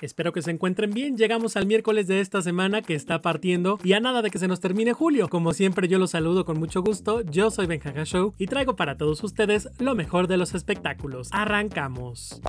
Espero que se encuentren bien. Llegamos al miércoles de esta semana que está partiendo y a nada de que se nos termine julio. Como siempre yo los saludo con mucho gusto. Yo soy Benjaja Show y traigo para todos ustedes lo mejor de los espectáculos. Arrancamos.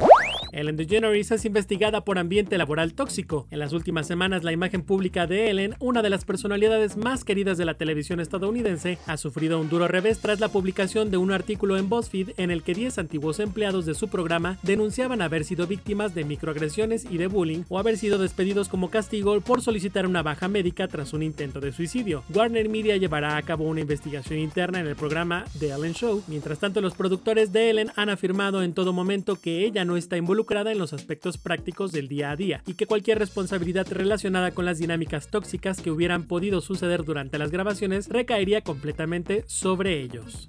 Ellen DeGeneres es investigada por ambiente laboral tóxico. En las últimas semanas, la imagen pública de Ellen, una de las personalidades más queridas de la televisión estadounidense, ha sufrido un duro revés tras la publicación de un artículo en BuzzFeed en el que 10 antiguos empleados de su programa denunciaban haber sido víctimas de microagresiones y de bullying o haber sido despedidos como castigo por solicitar una baja médica tras un intento de suicidio. Warner Media llevará a cabo una investigación interna en el programa The Ellen Show. Mientras tanto, los productores de Ellen han afirmado en todo momento que ella no está involucrada en los aspectos prácticos del día a día y que cualquier responsabilidad relacionada con las dinámicas tóxicas que hubieran podido suceder durante las grabaciones recaería completamente sobre ellos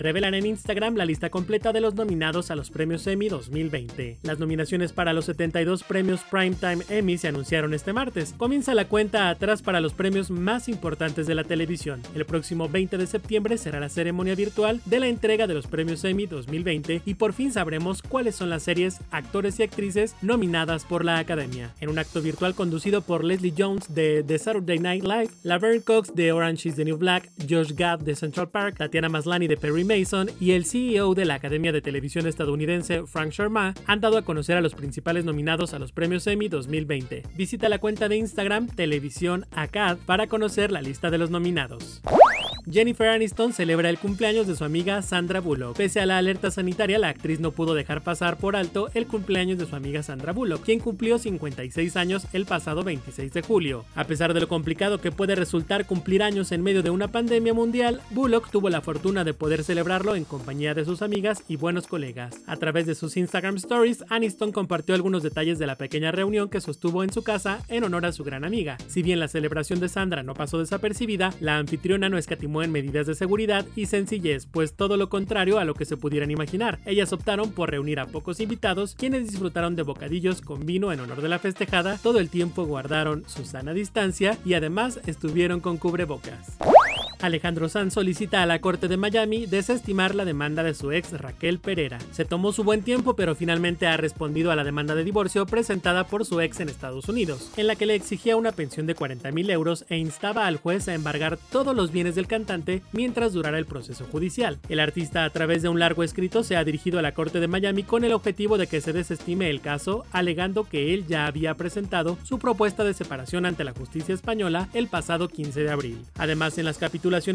revelan en Instagram la lista completa de los nominados a los premios Emmy 2020. Las nominaciones para los 72 premios Primetime Emmy se anunciaron este martes. Comienza la cuenta atrás para los premios más importantes de la televisión. El próximo 20 de septiembre será la ceremonia virtual de la entrega de los premios Emmy 2020 y por fin sabremos cuáles son las series, actores y actrices nominadas por la Academia. En un acto virtual conducido por Leslie Jones de The Saturday Night Live, Laverne Cox de Orange is the New Black, Josh Gad de Central Park, Tatiana Maslany de Perry Mason y el CEO de la Academia de Televisión estadounidense, Frank Sharma, han dado a conocer a los principales nominados a los premios Emmy 2020. Visita la cuenta de Instagram Televisión ACAD para conocer la lista de los nominados. Jennifer Aniston celebra el cumpleaños de su amiga Sandra Bullock. Pese a la alerta sanitaria, la actriz no pudo dejar pasar por alto el cumpleaños de su amiga Sandra Bullock, quien cumplió 56 años el pasado 26 de julio. A pesar de lo complicado que puede resultar cumplir años en medio de una pandemia mundial, Bullock tuvo la fortuna de poder celebrarlo en compañía de sus amigas y buenos colegas. A través de sus Instagram Stories, Aniston compartió algunos detalles de la pequeña reunión que sostuvo en su casa en honor a su gran amiga. Si bien la celebración de Sandra no pasó desapercibida, la anfitriona no escatimó en medidas de seguridad y sencillez, pues todo lo contrario a lo que se pudieran imaginar. Ellas optaron por reunir a pocos invitados, quienes disfrutaron de bocadillos con vino en honor de la festejada, todo el tiempo guardaron su sana distancia y además estuvieron con cubrebocas. Alejandro Sanz solicita a la Corte de Miami desestimar la demanda de su ex Raquel Pereira. Se tomó su buen tiempo, pero finalmente ha respondido a la demanda de divorcio presentada por su ex en Estados Unidos, en la que le exigía una pensión de 40 mil euros e instaba al juez a embargar todos los bienes del cantante mientras durara el proceso judicial. El artista, a través de un largo escrito, se ha dirigido a la Corte de Miami con el objetivo de que se desestime el caso, alegando que él ya había presentado su propuesta de separación ante la justicia española el pasado 15 de abril. Además, en las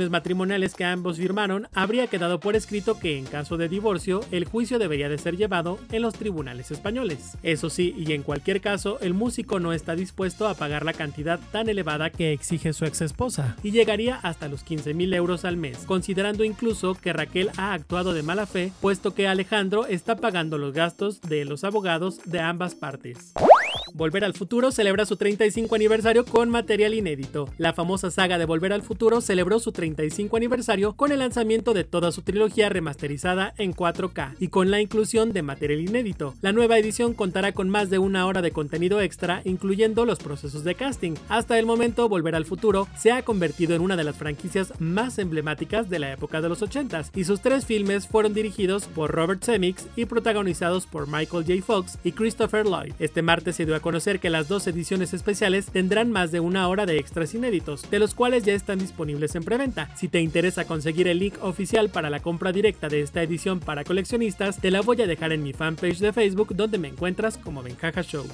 matrimoniales que ambos firmaron, habría quedado por escrito que en caso de divorcio, el juicio debería de ser llevado en los tribunales españoles. Eso sí, y en cualquier caso, el músico no está dispuesto a pagar la cantidad tan elevada que exige su ex esposa, y llegaría hasta los 15 mil euros al mes, considerando incluso que Raquel ha actuado de mala fe, puesto que Alejandro está pagando los gastos de los abogados de ambas partes. Volver al Futuro celebra su 35 aniversario con material inédito. La famosa saga de Volver al Futuro celebró su 35 aniversario con el lanzamiento de toda su trilogía remasterizada en 4K y con la inclusión de material inédito. La nueva edición contará con más de una hora de contenido extra, incluyendo los procesos de casting. Hasta el momento, Volver al Futuro se ha convertido en una de las franquicias más emblemáticas de la época de los 80s y sus tres filmes fueron dirigidos por Robert Zemeckis y protagonizados por Michael J. Fox y Christopher Lloyd. Este martes se dio a conocer que las dos ediciones especiales tendrán más de una hora de extras inéditos, de los cuales ya están disponibles en preventa. Si te interesa conseguir el link oficial para la compra directa de esta edición para coleccionistas, te la voy a dejar en mi fanpage de Facebook donde me encuentras como Benjaja Show.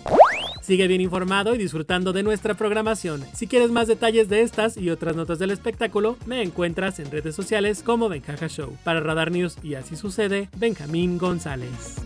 Sigue bien informado y disfrutando de nuestra programación. Si quieres más detalles de estas y otras notas del espectáculo, me encuentras en redes sociales como Benjaja Show. Para Radar News y así sucede, Benjamín González.